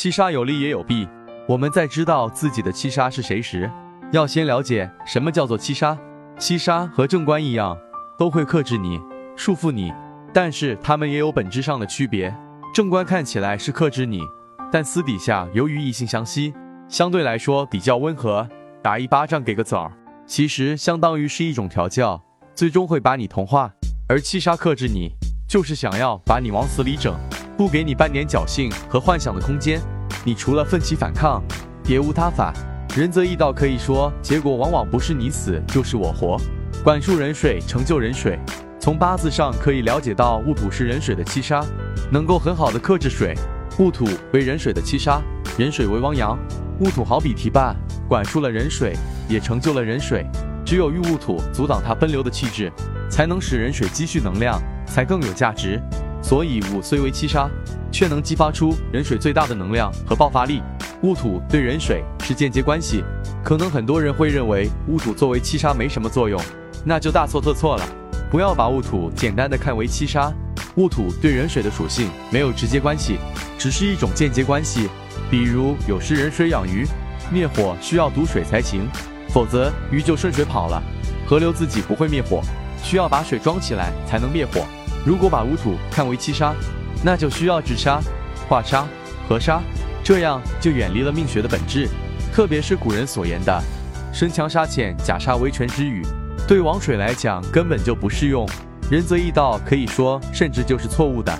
七杀有利也有弊。我们在知道自己的七杀是谁时，要先了解什么叫做七杀。七杀和正官一样，都会克制你、束缚你，但是他们也有本质上的区别。正官看起来是克制你，但私底下由于异性相吸，相对来说比较温和，打一巴掌给个枣儿，其实相当于是一种调教，最终会把你同化。而七杀克制你，就是想要把你往死里整，不给你半点侥幸和幻想的空间。你除了奋起反抗，别无他法。仁则易道，可以说结果往往不是你死就是我活。管束人水，成就人水。从八字上可以了解到，戊土是人水的七杀，能够很好的克制水。戊土为人水的七杀，人水为汪洋。戊土好比堤坝，管束了人水，也成就了人水。只有遇戊土阻挡它奔流的气质，才能使人水积蓄能量，才更有价值。所以戊虽为七杀，却能激发出人水最大的能量和爆发力。戊土对人水是间接关系，可能很多人会认为戊土作为七杀没什么作用，那就大错特错了。不要把戊土简单的看为七杀，戊土对人水的属性没有直接关系，只是一种间接关系。比如有时人水养鱼，灭火需要堵水才行，否则鱼就顺水跑了。河流自己不会灭火，需要把水装起来才能灭火。如果把戊土看为七杀，那就需要治杀、化沙、河沙。这样就远离了命学的本质，特别是古人所言的“身强杀浅，假杀为权”之语，对王水来讲根本就不适用。仁则易道，可以说甚至就是错误的。